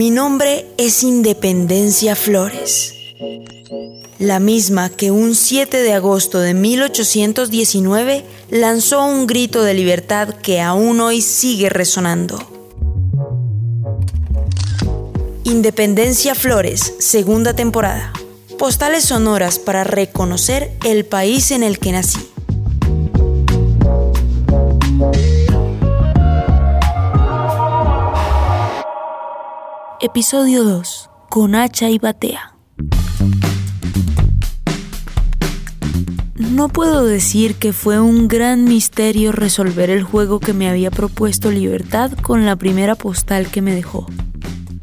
Mi nombre es Independencia Flores, la misma que un 7 de agosto de 1819 lanzó un grito de libertad que aún hoy sigue resonando. Independencia Flores, segunda temporada. Postales sonoras para reconocer el país en el que nací. Episodio 2. Con hacha y batea. No puedo decir que fue un gran misterio resolver el juego que me había propuesto Libertad con la primera postal que me dejó.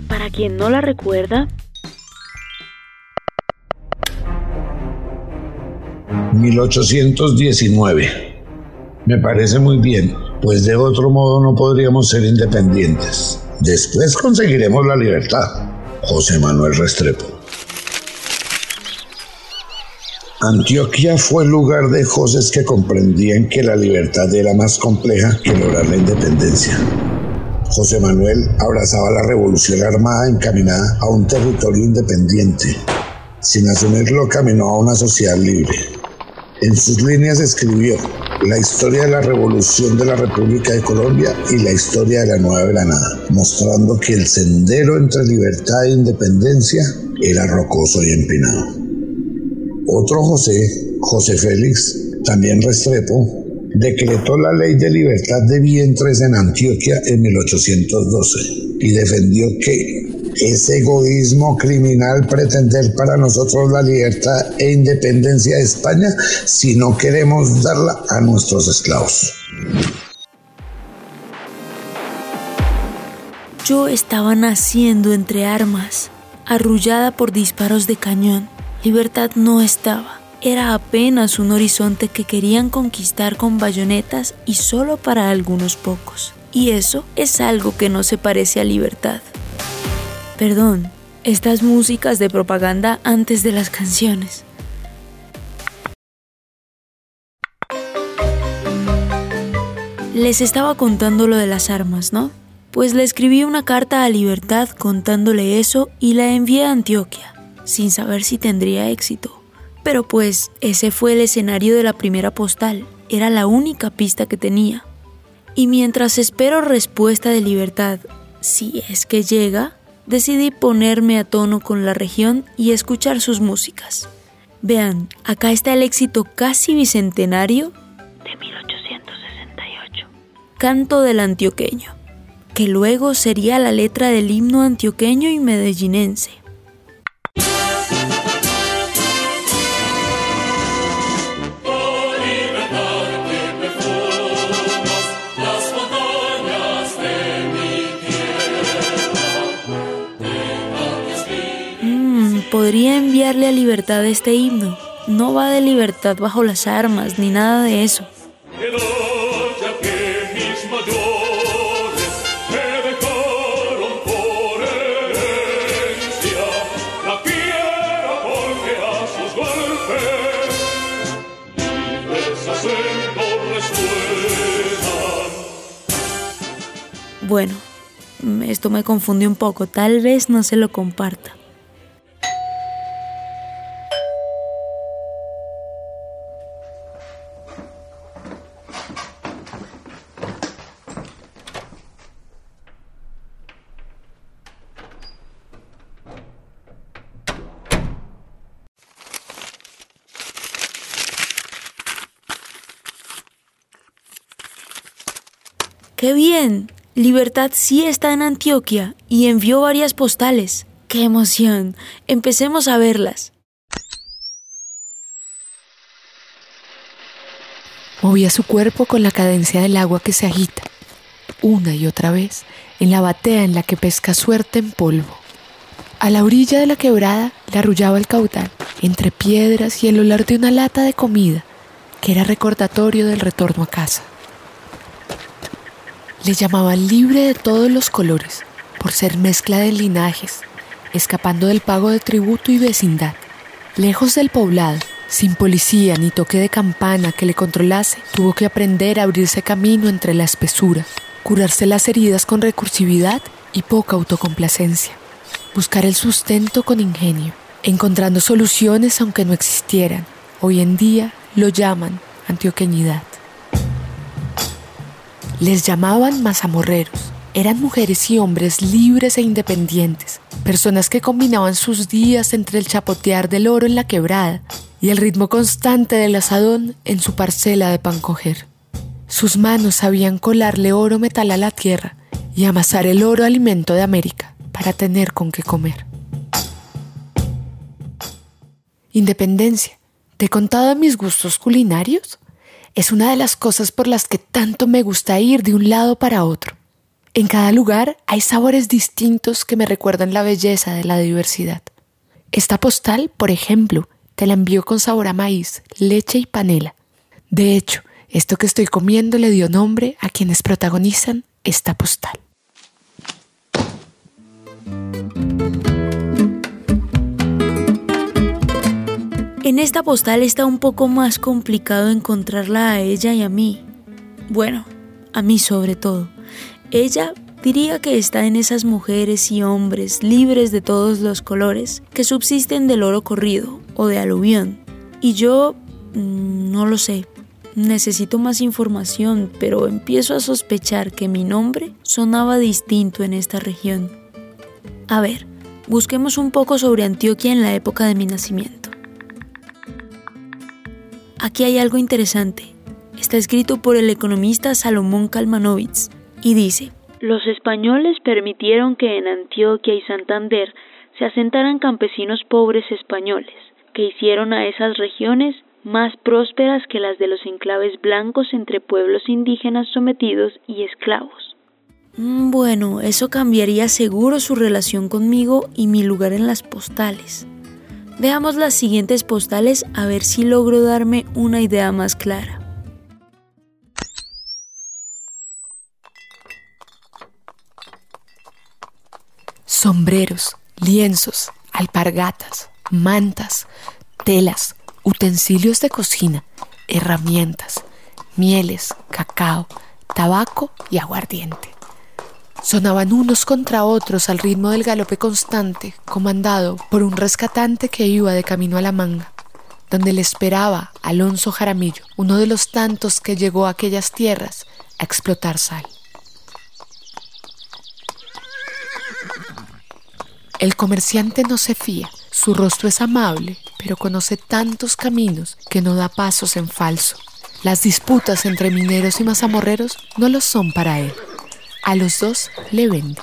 Para quien no la recuerda, 1819. Me parece muy bien, pues de otro modo no podríamos ser independientes. Después conseguiremos la libertad. José Manuel Restrepo. Antioquia fue el lugar de José que comprendían que la libertad era más compleja que lograr la independencia. José Manuel abrazaba la revolución armada encaminada a un territorio independiente. Sin asumirlo, caminó a una sociedad libre. En sus líneas escribió la historia de la revolución de la República de Colombia y la historia de la Nueva Granada, mostrando que el sendero entre libertad e independencia era rocoso y empinado. Otro José, José Félix, también Restrepo, decretó la ley de libertad de vientres en Antioquia en 1812 y defendió que es egoísmo criminal pretender para nosotros la libertad e independencia de España si no queremos darla a nuestros esclavos. Yo estaba naciendo entre armas, arrullada por disparos de cañón. Libertad no estaba. Era apenas un horizonte que querían conquistar con bayonetas y solo para algunos pocos. Y eso es algo que no se parece a libertad. Perdón, estas músicas de propaganda antes de las canciones. Les estaba contando lo de las armas, ¿no? Pues le escribí una carta a Libertad contándole eso y la envié a Antioquia, sin saber si tendría éxito. Pero pues ese fue el escenario de la primera postal, era la única pista que tenía. Y mientras espero respuesta de Libertad, si es que llega, decidí ponerme a tono con la región y escuchar sus músicas. Vean, acá está el éxito casi bicentenario de 1868, Canto del Antioqueño, que luego sería la letra del himno antioqueño y medellinense. Podría enviarle a libertad este himno. No va de libertad bajo las armas, ni nada de eso. Bueno, esto me confunde un poco, tal vez no se lo comparta. ¡Qué bien! Libertad sí está en Antioquia y envió varias postales. ¡Qué emoción! Empecemos a verlas. Movía su cuerpo con la cadencia del agua que se agita. una y otra vez en la batea en la que pesca suerte en polvo. A la orilla de la quebrada le arrullaba el caudal, entre piedras y el olor de una lata de comida, que era recordatorio del retorno a casa. Le llamaban libre de todos los colores, por ser mezcla de linajes, escapando del pago de tributo y vecindad. Lejos del poblado, sin policía ni toque de campana que le controlase, tuvo que aprender a abrirse camino entre la espesura, curarse las heridas con recursividad y poca autocomplacencia, buscar el sustento con ingenio, encontrando soluciones aunque no existieran. Hoy en día lo llaman antioqueñidad. Les llamaban mazamorreros. Eran mujeres y hombres libres e independientes, personas que combinaban sus días entre el chapotear del oro en la quebrada y el ritmo constante del asadón en su parcela de pan coger. Sus manos sabían colarle oro metal a la tierra y amasar el oro alimento de América para tener con qué comer. Independencia. ¿Te he contado mis gustos culinarios? Es una de las cosas por las que tanto me gusta ir de un lado para otro. En cada lugar hay sabores distintos que me recuerdan la belleza de la diversidad. Esta postal, por ejemplo, te la envío con sabor a maíz, leche y panela. De hecho, esto que estoy comiendo le dio nombre a quienes protagonizan esta postal. En esta postal está un poco más complicado encontrarla a ella y a mí. Bueno, a mí sobre todo. Ella diría que está en esas mujeres y hombres libres de todos los colores que subsisten del oro corrido o de aluvión. Y yo mm, no lo sé. Necesito más información, pero empiezo a sospechar que mi nombre sonaba distinto en esta región. A ver, busquemos un poco sobre Antioquia en la época de mi nacimiento. Aquí hay algo interesante. Está escrito por el economista Salomón Kalmanovitz y dice, los españoles permitieron que en Antioquia y Santander se asentaran campesinos pobres españoles, que hicieron a esas regiones más prósperas que las de los enclaves blancos entre pueblos indígenas sometidos y esclavos. Mm, bueno, eso cambiaría seguro su relación conmigo y mi lugar en las postales. Veamos las siguientes postales a ver si logro darme una idea más clara. Sombreros, lienzos, alpargatas, mantas, telas, utensilios de cocina, herramientas, mieles, cacao, tabaco y aguardiente. Sonaban unos contra otros al ritmo del galope constante, comandado por un rescatante que iba de camino a la manga, donde le esperaba Alonso Jaramillo, uno de los tantos que llegó a aquellas tierras a explotar sal. El comerciante no se fía, su rostro es amable, pero conoce tantos caminos que no da pasos en falso. Las disputas entre mineros y mazamorreros no lo son para él. A los dos le vende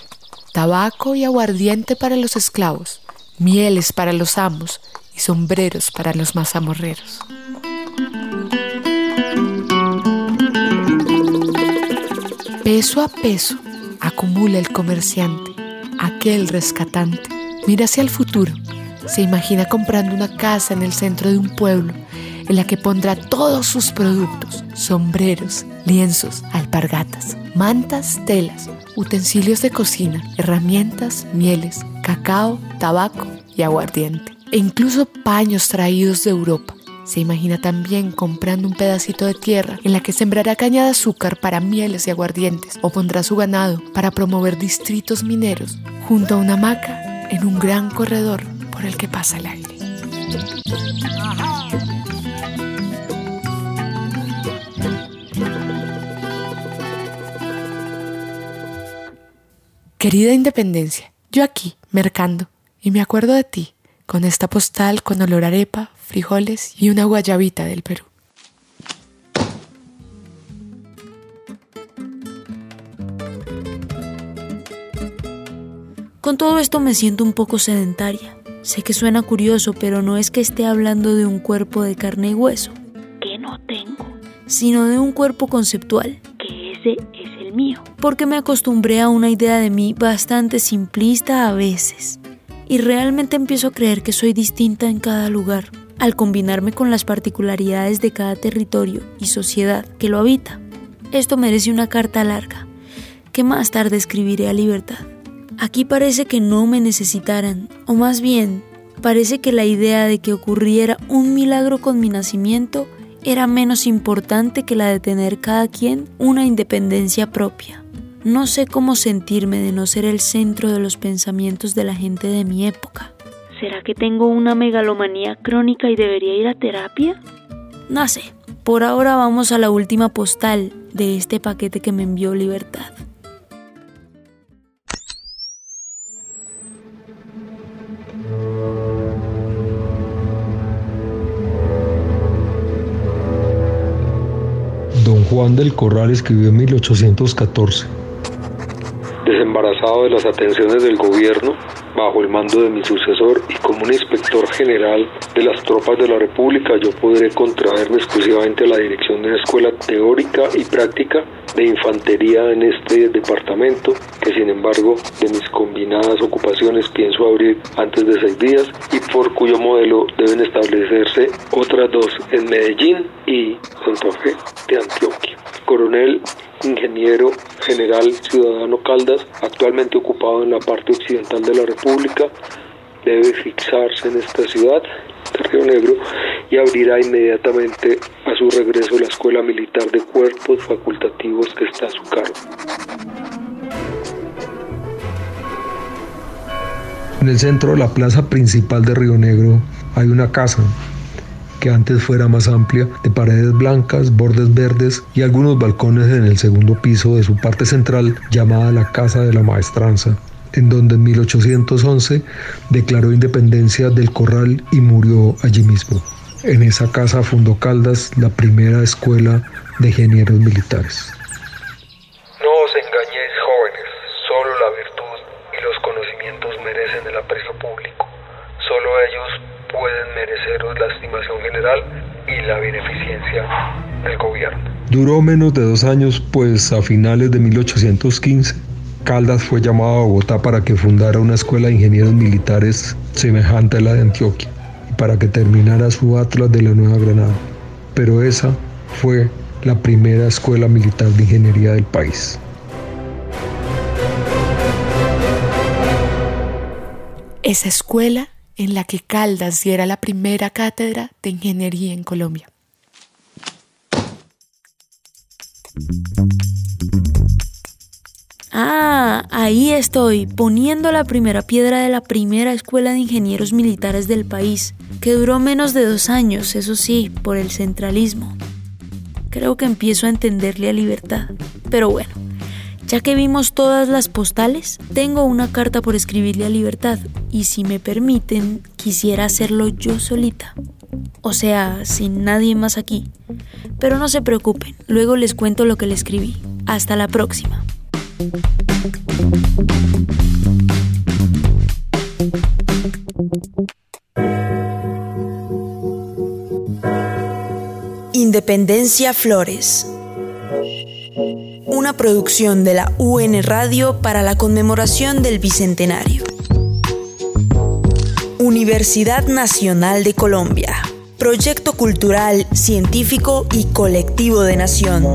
tabaco y aguardiente para los esclavos, mieles para los amos y sombreros para los mazamorreros. Peso a peso acumula el comerciante, aquel rescatante. Mira hacia el futuro, se imagina comprando una casa en el centro de un pueblo en la que pondrá todos sus productos, sombreros, lienzos, alpargatas, mantas, telas, utensilios de cocina, herramientas, mieles, cacao, tabaco y aguardiente, e incluso paños traídos de Europa. Se imagina también comprando un pedacito de tierra en la que sembrará caña de azúcar para mieles y aguardientes o pondrá su ganado para promover distritos mineros junto a una hamaca en un gran corredor por el que pasa el aire. Querida Independencia, yo aquí, mercando, y me acuerdo de ti, con esta postal con olor a arepa, frijoles y una guayabita del Perú. Con todo esto me siento un poco sedentaria. Sé que suena curioso, pero no es que esté hablando de un cuerpo de carne y hueso, que no tengo, sino de un cuerpo conceptual, que ese es el mío, porque me acostumbré a una idea de mí bastante simplista a veces. Y realmente empiezo a creer que soy distinta en cada lugar, al combinarme con las particularidades de cada territorio y sociedad que lo habita. Esto merece una carta larga, que más tarde escribiré a libertad. Aquí parece que no me necesitaran, o más bien, parece que la idea de que ocurriera un milagro con mi nacimiento era menos importante que la de tener cada quien una independencia propia. No sé cómo sentirme de no ser el centro de los pensamientos de la gente de mi época. ¿Será que tengo una megalomanía crónica y debería ir a terapia? No sé. Por ahora vamos a la última postal de este paquete que me envió Libertad. Don Juan del Corral escribió en 1814. Desembarazado de las atenciones del gobierno, bajo el mando de mi sucesor y como un inspector general de las tropas de la República, yo podré contraerme exclusivamente a la dirección de una escuela teórica y práctica de infantería en este departamento, que sin embargo de mis combinadas ocupaciones pienso abrir antes de seis días y por cuyo modelo deben establecerse otras dos en Medellín y Santa Fe de Antioquia. Coronel ingeniero general ciudadano Caldas, actualmente ocupado en la parte occidental de la República, debe fixarse en esta ciudad de Río Negro y abrirá inmediatamente a su regreso la Escuela Militar de Cuerpos Facultativos que está a su cargo. En el centro de la plaza principal de Río Negro hay una casa que antes fuera más amplia, de paredes blancas, bordes verdes y algunos balcones en el segundo piso de su parte central llamada la Casa de la Maestranza, en donde en 1811 declaró independencia del corral y murió allí mismo. En esa casa fundó Caldas la primera escuela de ingenieros militares. No os engañéis jóvenes, solo la virtud y los conocimientos merecen el aprecio público. Solo ellos pueden mereceros la estimación general y la del gobierno. Duró menos de dos años, pues a finales de 1815 Caldas fue llamado a Bogotá para que fundara una escuela de ingenieros militares semejante a la de Antioquia y para que terminara su Atlas de la Nueva Granada. Pero esa fue la primera escuela militar de ingeniería del país. Esa escuela en la que Caldas diera la primera cátedra de ingeniería en Colombia. Ah, ahí estoy, poniendo la primera piedra de la primera escuela de ingenieros militares del país, que duró menos de dos años, eso sí, por el centralismo. Creo que empiezo a entenderle a libertad. Pero bueno, ya que vimos todas las postales, tengo una carta por escribirle a Libertad y si me permiten, quisiera hacerlo yo solita. O sea, sin nadie más aquí. Pero no se preocupen, luego les cuento lo que le escribí. Hasta la próxima. Independencia Flores una producción de la UN Radio para la conmemoración del Bicentenario. Universidad Nacional de Colombia. Proyecto cultural, científico y colectivo de nación.